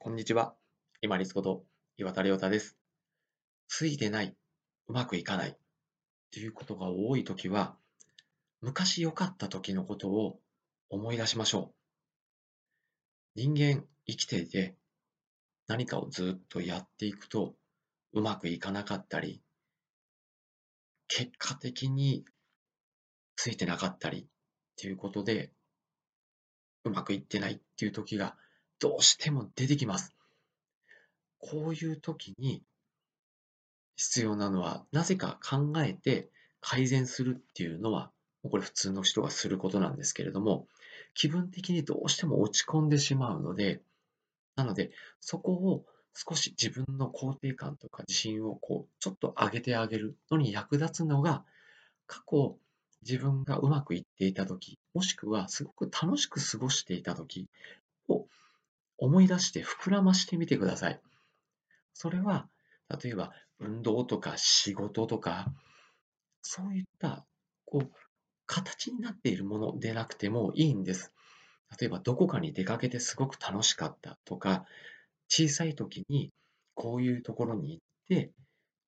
こんにちは。今立こと岩田亮太です。ついてない、うまくいかないっていうことが多いときは、昔良かった時のことを思い出しましょう。人間生きていて何かをずっとやっていくとうまくいかなかったり、結果的についてなかったりっていうことでうまくいってないっていう時がどうしても出てきます。こういう時に必要なのは、なぜか考えて改善するっていうのは、これ普通の人がすることなんですけれども、気分的にどうしても落ち込んでしまうので、なので、そこを少し自分の肯定感とか自信をこうちょっと上げてあげるのに役立つのが、過去自分がうまくいっていた時、もしくはすごく楽しく過ごしていた時思い出して膨らましてみてください。それは、例えば運動とか仕事とか、そういったこう形になっているものでなくてもいいんです。例えばどこかに出かけてすごく楽しかったとか、小さい時にこういうところに行って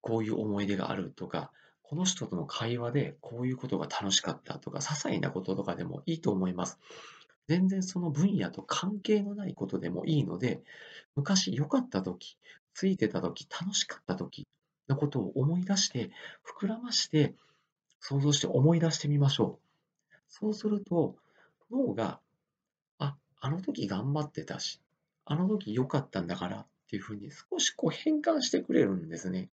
こういう思い出があるとか、この人との会話でこういうことが楽しかったとか、些細なこととかでもいいと思います。全然その分野と関係のないことでもいいので、昔良かった時、ついてた時、楽しかった時のことを思い出して、膨らまして、想像して思い出してみましょう。そうすると、脳が、あ、あの時頑張ってたし、あの時良かったんだからっていうふうに少しこう変換してくれるんですね。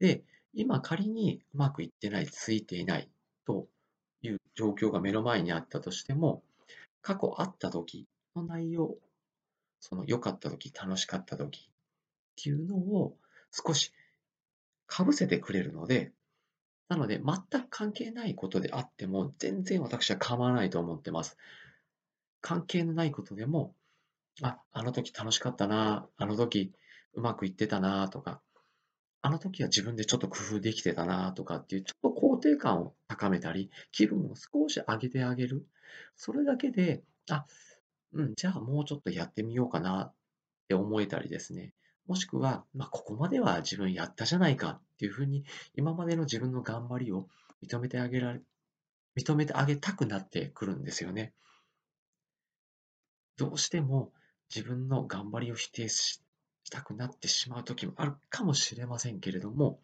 で、今仮にうまくいってない、ついていないという状況が目の前にあったとしても、過去あった時の内容、その良かった時、楽しかった時っていうのを少しかぶせてくれるので、なので全く関係ないことであっても全然私は構わないと思ってます。関係のないことでも、あ、あの時楽しかったな、あの時うまくいってたなとか、あの時は自分でちょっと工夫できてたなとかっていう、ちょっと肯定感を高めたり、気分を少し上げてあげる。それだけで、あ、うん、じゃあもうちょっとやってみようかなって思えたりですね。もしくは、まあ、ここまでは自分やったじゃないかっていうふうに、今までの自分の頑張りを認めてあげられ、認めてあげたくなってくるんですよね。どうしても自分の頑張りを否定したくなってしまう時もあるかもしれませんけれども、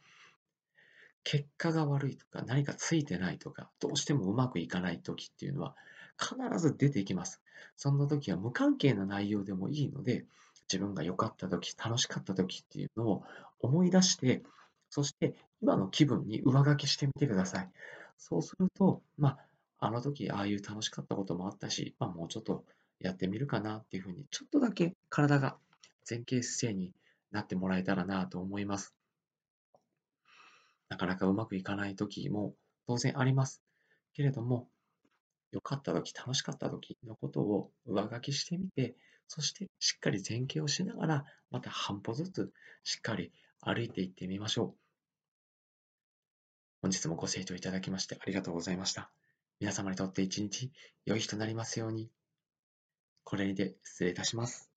結果が悪いとか、何かついてないとか、どうしてもうまくいかない時っていうのは必ず出てきます。そんな時は無関係な内容でもいいので、自分が良かった時、楽しかった時っていうのを思い出して、そして今の気分に上書きしてみてください。そうすると、まあ、あの時ああいう楽しかったこともあったし、まあ、もうちょっとやってみるかなっていうふうに、ちょっとだけ体が前傾姿勢になってもらえたらなと思います。なかなかうまくいかない時も当然あります。けれども、良かった時、楽しかった時のことを上書きしてみて、そしてしっかり前傾をしながら、また半歩ずつしっかり歩いていってみましょう。本日もご清聴いただきましてありがとうございました。皆様にとって一日良い日となりますように。これにて失礼いたします。